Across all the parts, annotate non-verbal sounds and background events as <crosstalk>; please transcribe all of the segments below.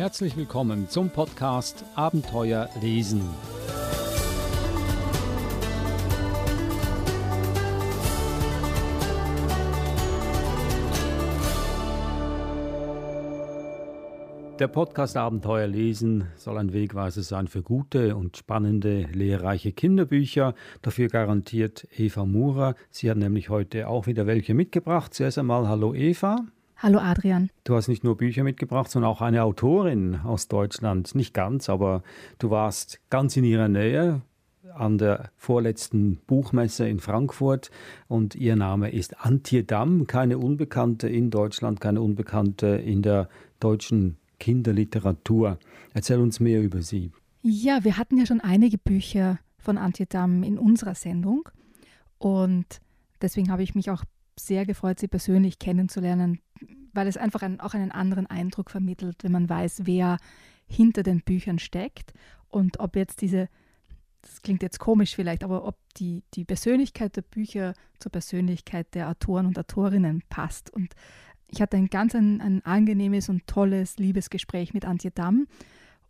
Herzlich willkommen zum Podcast Abenteuer lesen. Der Podcast Abenteuer lesen soll ein Wegweiser sein für gute und spannende, lehrreiche Kinderbücher. Dafür garantiert Eva Murer. Sie hat nämlich heute auch wieder welche mitgebracht. Zuerst einmal hallo Eva. Hallo Adrian. Du hast nicht nur Bücher mitgebracht, sondern auch eine Autorin aus Deutschland. Nicht ganz, aber du warst ganz in ihrer Nähe an der vorletzten Buchmesse in Frankfurt und ihr Name ist Antje Damm, keine Unbekannte in Deutschland, keine Unbekannte in der deutschen Kinderliteratur. Erzähl uns mehr über sie. Ja, wir hatten ja schon einige Bücher von Antje Damm in unserer Sendung und deswegen habe ich mich auch sehr gefreut, sie persönlich kennenzulernen, weil es einfach ein, auch einen anderen Eindruck vermittelt, wenn man weiß, wer hinter den Büchern steckt und ob jetzt diese, das klingt jetzt komisch vielleicht, aber ob die, die Persönlichkeit der Bücher zur Persönlichkeit der Autoren und Autorinnen passt. Und ich hatte ein ganz ein, ein angenehmes und tolles Liebesgespräch mit Antje Damm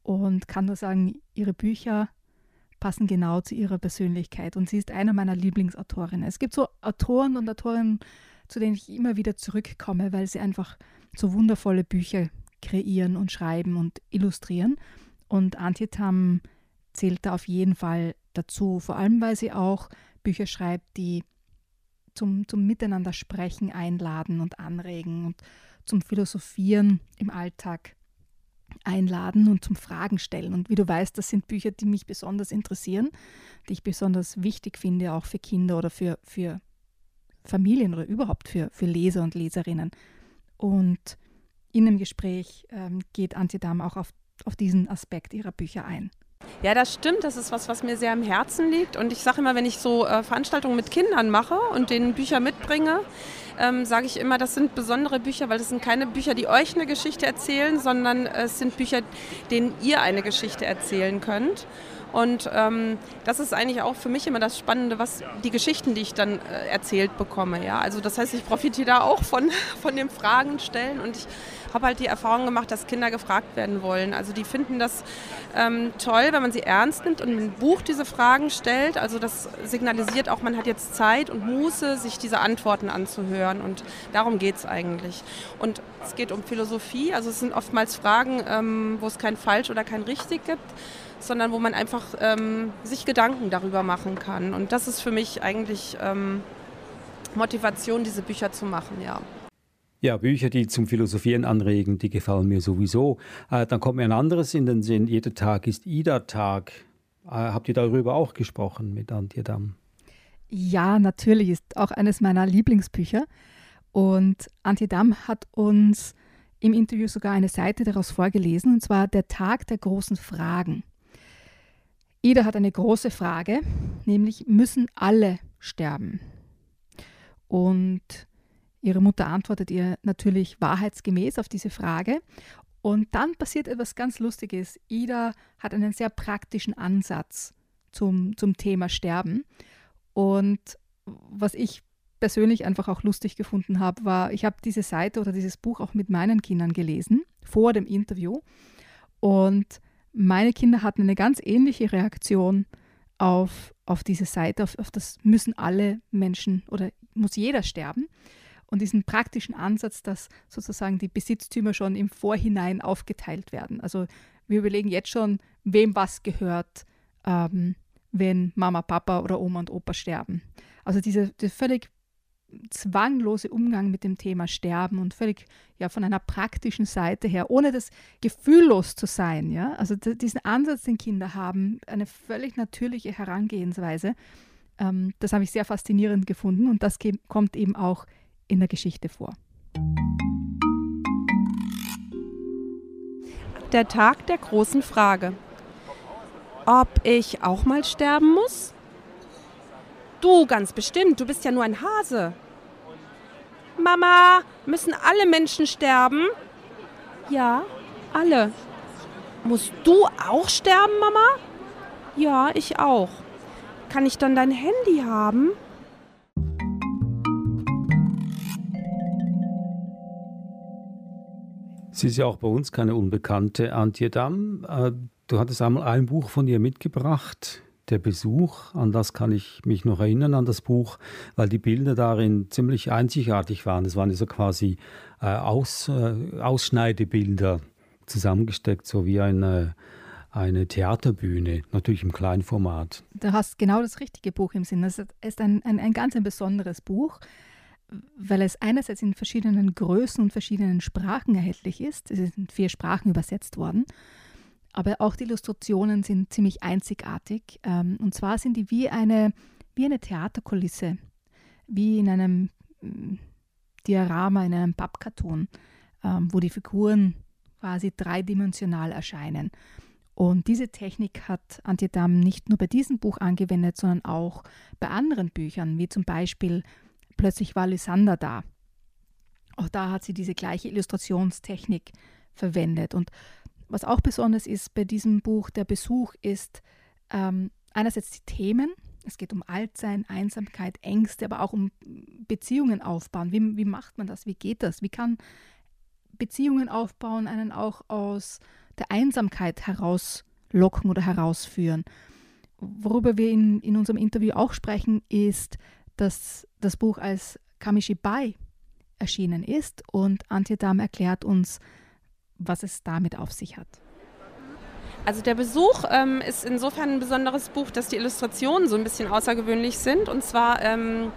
und kann nur sagen, ihre Bücher passen genau zu ihrer Persönlichkeit und sie ist einer meiner Lieblingsautorinnen. Es gibt so Autoren und Autorinnen, zu denen ich immer wieder zurückkomme, weil sie einfach so wundervolle Bücher kreieren und schreiben und illustrieren. Und Antje zählt da auf jeden Fall dazu, vor allem weil sie auch Bücher schreibt, die zum, zum Miteinander sprechen einladen und anregen und zum Philosophieren im Alltag einladen und zum Fragen stellen. Und wie du weißt, das sind Bücher, die mich besonders interessieren, die ich besonders wichtig finde, auch für Kinder oder für, für Familien oder überhaupt für, für Leser und Leserinnen. Und in dem Gespräch ähm, geht Antje Damm auch auf, auf diesen Aspekt ihrer Bücher ein. Ja, das stimmt. Das ist was, was mir sehr am Herzen liegt. Und ich sage immer, wenn ich so äh, Veranstaltungen mit Kindern mache und denen Bücher mitbringe, ähm, sage ich immer, das sind besondere Bücher, weil das sind keine Bücher, die euch eine Geschichte erzählen, sondern es sind Bücher, denen ihr eine Geschichte erzählen könnt. Und ähm, das ist eigentlich auch für mich immer das Spannende, was die Geschichten, die ich dann äh, erzählt bekomme. Ja? Also das heißt, ich profitiere da auch von, <laughs> von dem Fragen stellen und ich habe halt die Erfahrung gemacht, dass Kinder gefragt werden wollen. Also die finden das ähm, toll, wenn man sie ernst nimmt und ein Buch diese Fragen stellt. Also das signalisiert auch, man hat jetzt Zeit und Muße, sich diese Antworten anzuhören. Und darum geht es eigentlich. Und es geht um Philosophie. Also es sind oftmals Fragen, ähm, wo es kein Falsch oder kein Richtig gibt sondern wo man einfach ähm, sich Gedanken darüber machen kann. Und das ist für mich eigentlich ähm, Motivation, diese Bücher zu machen, ja. Ja, Bücher, die zum Philosophieren anregen, die gefallen mir sowieso. Äh, dann kommt mir ein anderes in den Sinn. Jeder Tag ist Ida-Tag. Äh, habt ihr darüber auch gesprochen mit Antje Damm? Ja, natürlich ist auch eines meiner Lieblingsbücher. Und Antje Damm hat uns im Interview sogar eine Seite daraus vorgelesen, und zwar der Tag der großen Fragen. Ida hat eine große Frage, nämlich müssen alle sterben? Und Ihre Mutter antwortet ihr natürlich wahrheitsgemäß auf diese Frage. Und dann passiert etwas ganz Lustiges. Ida hat einen sehr praktischen Ansatz zum, zum Thema Sterben. Und was ich persönlich einfach auch lustig gefunden habe, war, ich habe diese Seite oder dieses Buch auch mit meinen Kindern gelesen, vor dem Interview. Und meine Kinder hatten eine ganz ähnliche Reaktion auf, auf diese Seite, auf, auf das müssen alle Menschen oder muss jeder sterben und diesen praktischen Ansatz, dass sozusagen die Besitztümer schon im Vorhinein aufgeteilt werden. Also wir überlegen jetzt schon, wem was gehört, ähm, wenn Mama, Papa oder Oma und Opa sterben. Also dieser, dieser völlig zwanglose Umgang mit dem Thema Sterben und völlig ja von einer praktischen Seite her, ohne das gefühllos zu sein, ja. Also diesen Ansatz, den Kinder haben, eine völlig natürliche Herangehensweise, ähm, das habe ich sehr faszinierend gefunden und das kommt eben auch in der Geschichte vor. Der Tag der großen Frage. Ob ich auch mal sterben muss? Du ganz bestimmt, du bist ja nur ein Hase. Mama, müssen alle Menschen sterben? Ja, alle. Musst du auch sterben, Mama? Ja, ich auch. Kann ich dann dein Handy haben? Sie ist ja auch bei uns keine Unbekannte, Antje Damm. Du hattest einmal ein Buch von ihr mitgebracht, der Besuch, an das kann ich mich noch erinnern, an das Buch, weil die Bilder darin ziemlich einzigartig waren. Das waren so quasi äh, Aus, äh, Ausschneidebilder zusammengesteckt, so wie eine, eine Theaterbühne, natürlich im kleinen Format. Du hast genau das richtige Buch im Sinn. Es ist ein, ein, ein ganz ein besonderes Buch, weil es einerseits in verschiedenen Größen und verschiedenen Sprachen erhältlich ist. Es ist in vier Sprachen übersetzt worden. Aber auch die Illustrationen sind ziemlich einzigartig. Ähm, und zwar sind die wie eine, wie eine Theaterkulisse, wie in einem mm, Diorama, in einem Pappkarton, ähm, wo die Figuren quasi dreidimensional erscheinen. Und diese Technik hat Antje Damm nicht nur bei diesem Buch angewendet, sondern auch bei anderen Büchern, wie zum Beispiel Plötzlich war Lysander da. Auch da hat sie diese gleiche Illustrationstechnik verwendet. Und was auch besonders ist bei diesem Buch, der Besuch, ist ähm, einerseits die Themen. Es geht um Altsein, Einsamkeit, Ängste, aber auch um Beziehungen aufbauen. Wie, wie macht man das? Wie geht das? Wie kann Beziehungen aufbauen einen auch aus der Einsamkeit herauslocken oder herausführen? Worüber wir in, in unserem Interview auch sprechen, ist, dass das Buch als Kamishibai erschienen ist und Antje Damm erklärt uns, was es damit auf sich hat. Also der Besuch ähm, ist insofern ein besonderes Buch, dass die Illustrationen so ein bisschen außergewöhnlich sind. Und zwar ähm,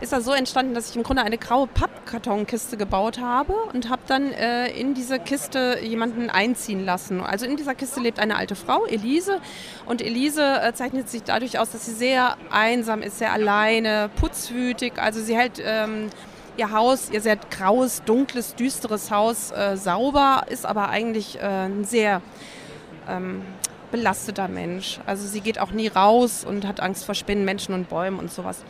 ist das so entstanden, dass ich im Grunde eine graue Pappkartonkiste gebaut habe und habe dann äh, in diese Kiste jemanden einziehen lassen. Also in dieser Kiste lebt eine alte Frau, Elise. Und Elise äh, zeichnet sich dadurch aus, dass sie sehr einsam ist, sehr alleine, putzwütig. Also sie hält... Ähm, ihr Haus, ihr sehr graues, dunkles, düsteres Haus äh, sauber, ist aber eigentlich äh, ein sehr ähm, belasteter Mensch. Also sie geht auch nie raus und hat Angst vor Spinnen, Menschen und Bäumen und sowas.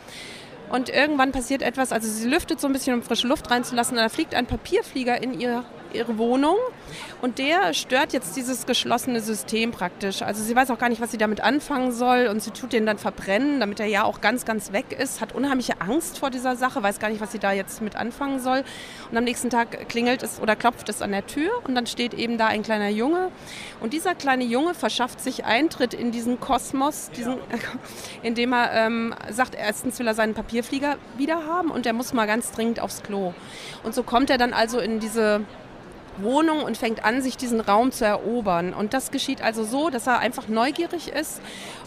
Und irgendwann passiert etwas, also sie lüftet so ein bisschen, um frische Luft reinzulassen, und da fliegt ein Papierflieger in ihr ihre Wohnung. Und der stört jetzt dieses geschlossene System praktisch. Also sie weiß auch gar nicht, was sie damit anfangen soll. Und sie tut den dann verbrennen, damit er ja auch ganz, ganz weg ist, hat unheimliche Angst vor dieser Sache, weiß gar nicht, was sie da jetzt mit anfangen soll. Und am nächsten Tag klingelt es oder klopft es an der Tür. Und dann steht eben da ein kleiner Junge. Und dieser kleine Junge verschafft sich Eintritt in diesen Kosmos, diesen, <laughs> indem er ähm, sagt, erstens will er seinen Papierflieger wieder haben und er muss mal ganz dringend aufs Klo. Und so kommt er dann also in diese Wohnung und fängt an, sich diesen Raum zu erobern. Und das geschieht also so, dass er einfach neugierig ist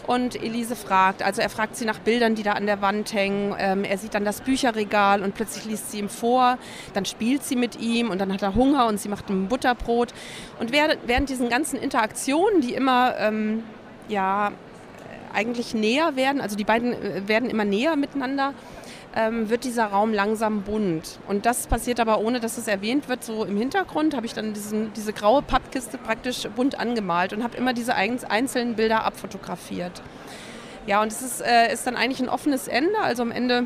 und Elise fragt. Also er fragt sie nach Bildern, die da an der Wand hängen. Ähm, er sieht dann das Bücherregal und plötzlich liest sie ihm vor. Dann spielt sie mit ihm und dann hat er Hunger und sie macht ihm Butterbrot. Und während, während diesen ganzen Interaktionen, die immer ähm, ja eigentlich näher werden, also die beiden äh, werden immer näher miteinander, ähm, wird dieser Raum langsam bunt. Und das passiert aber ohne, dass es erwähnt wird. So im Hintergrund habe ich dann diesen, diese graue Pappkiste praktisch bunt angemalt und habe immer diese einzelnen Bilder abfotografiert. Ja, und es ist, äh, ist dann eigentlich ein offenes Ende. Also am Ende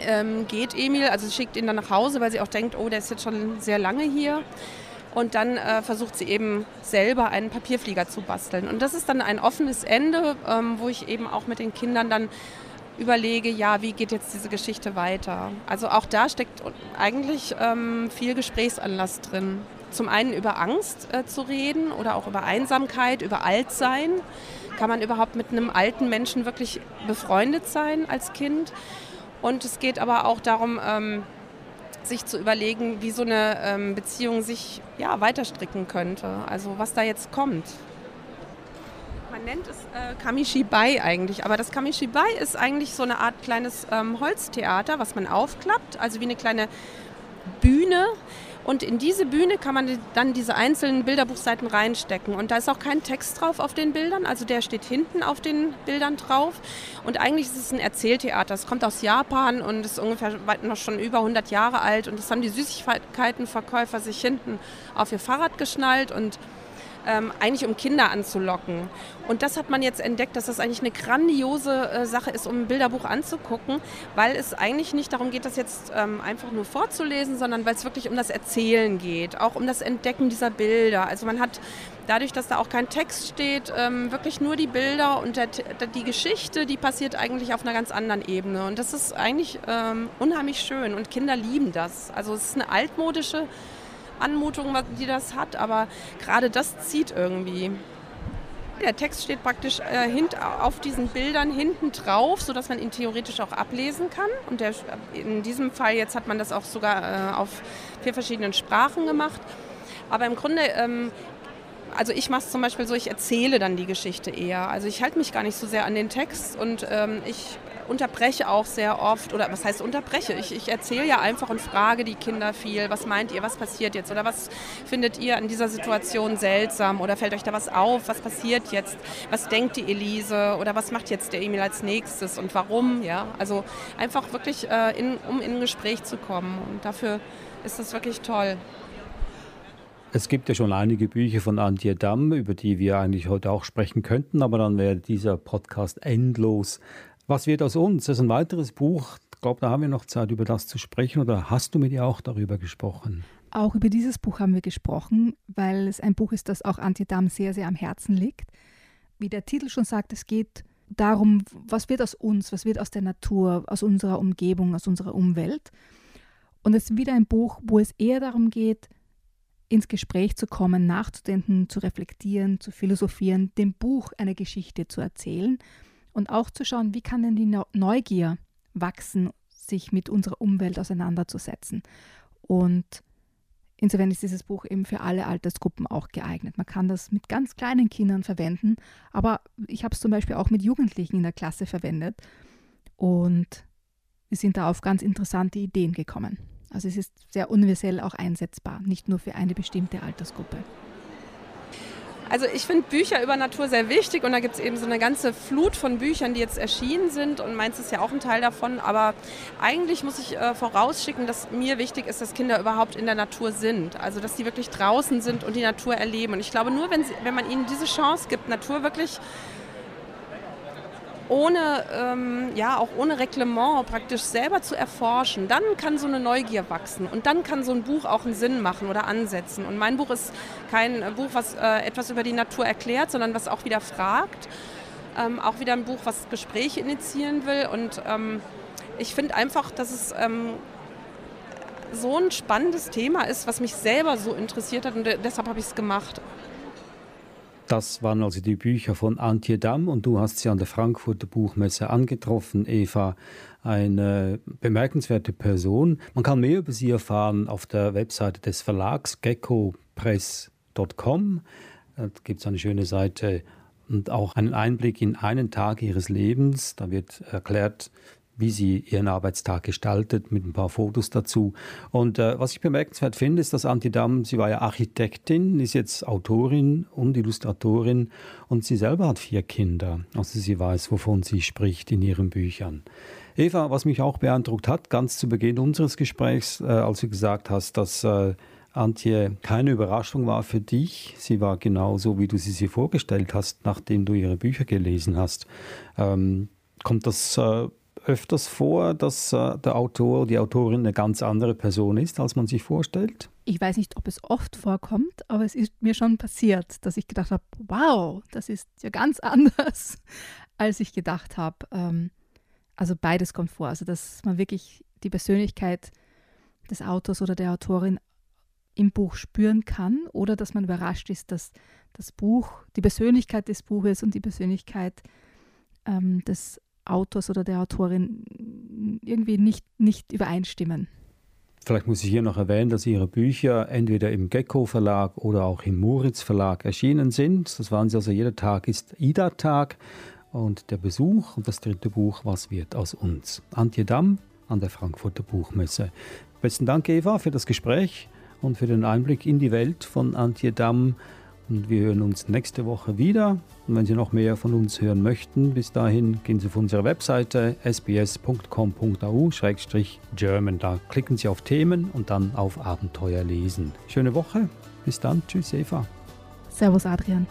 ähm, geht Emil, also schickt ihn dann nach Hause, weil sie auch denkt, oh, der ist jetzt schon sehr lange hier. Und dann äh, versucht sie eben selber einen Papierflieger zu basteln. Und das ist dann ein offenes Ende, ähm, wo ich eben auch mit den Kindern dann überlege, ja, wie geht jetzt diese Geschichte weiter? Also auch da steckt eigentlich ähm, viel Gesprächsanlass drin. Zum einen über Angst äh, zu reden oder auch über Einsamkeit, über Altsein. Kann man überhaupt mit einem alten Menschen wirklich befreundet sein als Kind? Und es geht aber auch darum, ähm, sich zu überlegen, wie so eine ähm, Beziehung sich ja, weiterstricken könnte. Also was da jetzt kommt. Man nennt es äh, Kamishibai eigentlich, aber das Kamishibai ist eigentlich so eine Art kleines ähm, Holztheater, was man aufklappt, also wie eine kleine Bühne. Und in diese Bühne kann man dann diese einzelnen Bilderbuchseiten reinstecken. Und da ist auch kein Text drauf auf den Bildern, also der steht hinten auf den Bildern drauf. Und eigentlich ist es ein Erzähltheater. Es kommt aus Japan und ist ungefähr noch schon über 100 Jahre alt. Und das haben die Süßigkeitenverkäufer sich hinten auf ihr Fahrrad geschnallt und ähm, eigentlich um Kinder anzulocken. Und das hat man jetzt entdeckt, dass das eigentlich eine grandiose äh, Sache ist, um ein Bilderbuch anzugucken, weil es eigentlich nicht darum geht, das jetzt ähm, einfach nur vorzulesen, sondern weil es wirklich um das Erzählen geht, auch um das Entdecken dieser Bilder. Also man hat dadurch, dass da auch kein Text steht, ähm, wirklich nur die Bilder und der, die Geschichte, die passiert eigentlich auf einer ganz anderen Ebene. Und das ist eigentlich ähm, unheimlich schön und Kinder lieben das. Also es ist eine altmodische Anmutung, die das hat, aber gerade das zieht irgendwie. Der Text steht praktisch äh, hint, auf diesen Bildern hinten drauf, sodass man ihn theoretisch auch ablesen kann. Und der, in diesem Fall jetzt hat man das auch sogar äh, auf vier verschiedenen Sprachen gemacht. Aber im Grunde ähm, also ich mache es zum Beispiel so, ich erzähle dann die Geschichte eher. Also ich halte mich gar nicht so sehr an den Text und ähm, ich unterbreche auch sehr oft, oder was heißt unterbreche? Ich, ich erzähle ja einfach und frage die Kinder viel, was meint ihr, was passiert jetzt? Oder was findet ihr in dieser Situation seltsam? Oder fällt euch da was auf, was passiert jetzt, was denkt die Elise? Oder was macht jetzt der Emil als nächstes? Und warum, ja, also einfach wirklich, äh, in, um in ein Gespräch zu kommen. Und dafür ist das wirklich toll. Es gibt ja schon einige Bücher von Antje Damm, über die wir eigentlich heute auch sprechen könnten, aber dann wäre dieser Podcast endlos. Was wird aus uns? Das ist ein weiteres Buch. Ich glaube, da haben wir noch Zeit, über das zu sprechen. Oder hast du mit ihr auch darüber gesprochen? Auch über dieses Buch haben wir gesprochen, weil es ein Buch ist, das auch Antje Damm sehr, sehr am Herzen liegt. Wie der Titel schon sagt, es geht darum, was wird aus uns, was wird aus der Natur, aus unserer Umgebung, aus unserer Umwelt. Und es ist wieder ein Buch, wo es eher darum geht, ins Gespräch zu kommen, nachzudenken, zu reflektieren, zu philosophieren, dem Buch eine Geschichte zu erzählen und auch zu schauen, wie kann denn die Neugier wachsen, sich mit unserer Umwelt auseinanderzusetzen. Und insofern ist dieses Buch eben für alle Altersgruppen auch geeignet. Man kann das mit ganz kleinen Kindern verwenden, aber ich habe es zum Beispiel auch mit Jugendlichen in der Klasse verwendet und wir sind da auf ganz interessante Ideen gekommen. Also es ist sehr universell auch einsetzbar, nicht nur für eine bestimmte Altersgruppe. Also ich finde Bücher über Natur sehr wichtig und da gibt es eben so eine ganze Flut von Büchern, die jetzt erschienen sind und meins ist ja auch ein Teil davon. Aber eigentlich muss ich äh, vorausschicken, dass mir wichtig ist, dass Kinder überhaupt in der Natur sind. Also dass sie wirklich draußen sind und die Natur erleben. Und ich glaube, nur wenn, sie, wenn man ihnen diese Chance gibt, Natur wirklich ohne, ähm, ja, auch ohne Reglement praktisch selber zu erforschen, dann kann so eine Neugier wachsen und dann kann so ein Buch auch einen Sinn machen oder ansetzen. Und mein Buch ist kein Buch, was äh, etwas über die Natur erklärt, sondern was auch wieder fragt. Ähm, auch wieder ein Buch, was Gespräche initiieren will. Und ähm, ich finde einfach, dass es ähm, so ein spannendes Thema ist, was mich selber so interessiert hat und deshalb habe ich es gemacht. Das waren also die Bücher von Antje Damm und du hast sie an der Frankfurter Buchmesse angetroffen, Eva. Eine bemerkenswerte Person. Man kann mehr über sie erfahren auf der Webseite des Verlags geckopress.com. Da gibt es eine schöne Seite und auch einen Einblick in einen Tag ihres Lebens. Da wird erklärt, wie sie ihren Arbeitstag gestaltet, mit ein paar Fotos dazu. Und äh, was ich bemerkenswert finde, ist, dass Antje Damm, sie war ja Architektin, ist jetzt Autorin und Illustratorin und sie selber hat vier Kinder. Also sie weiß, wovon sie spricht in ihren Büchern. Eva, was mich auch beeindruckt hat, ganz zu Beginn unseres Gesprächs, äh, als du gesagt hast, dass äh, Antje keine Überraschung war für dich. Sie war genau so, wie du sie sich vorgestellt hast, nachdem du ihre Bücher gelesen hast. Ähm, kommt das äh, öfters vor, dass äh, der Autor, die Autorin eine ganz andere Person ist, als man sich vorstellt? Ich weiß nicht, ob es oft vorkommt, aber es ist mir schon passiert, dass ich gedacht habe, wow, das ist ja ganz <laughs> anders, als ich gedacht habe. Ähm, also beides kommt vor. Also dass man wirklich die Persönlichkeit des Autors oder der Autorin im Buch spüren kann oder dass man überrascht ist, dass das Buch, die Persönlichkeit des Buches und die Persönlichkeit ähm, des Autors oder der Autorin irgendwie nicht, nicht übereinstimmen. Vielleicht muss ich hier noch erwähnen, dass Ihre Bücher entweder im Gecko Verlag oder auch im Moritz Verlag erschienen sind. Das waren sie also, jeder Tag ist Ida-Tag und der Besuch und das dritte Buch, Was wird aus uns? Antje Damm an der Frankfurter Buchmesse. Besten Dank, Eva, für das Gespräch und für den Einblick in die Welt von Antje Damm. Und wir hören uns nächste Woche wieder. Und wenn Sie noch mehr von uns hören möchten, bis dahin gehen Sie auf unsere Webseite sbs.com.au-german. Da klicken Sie auf Themen und dann auf Abenteuer lesen. Schöne Woche. Bis dann. Tschüss, Eva. Servus, Adrian.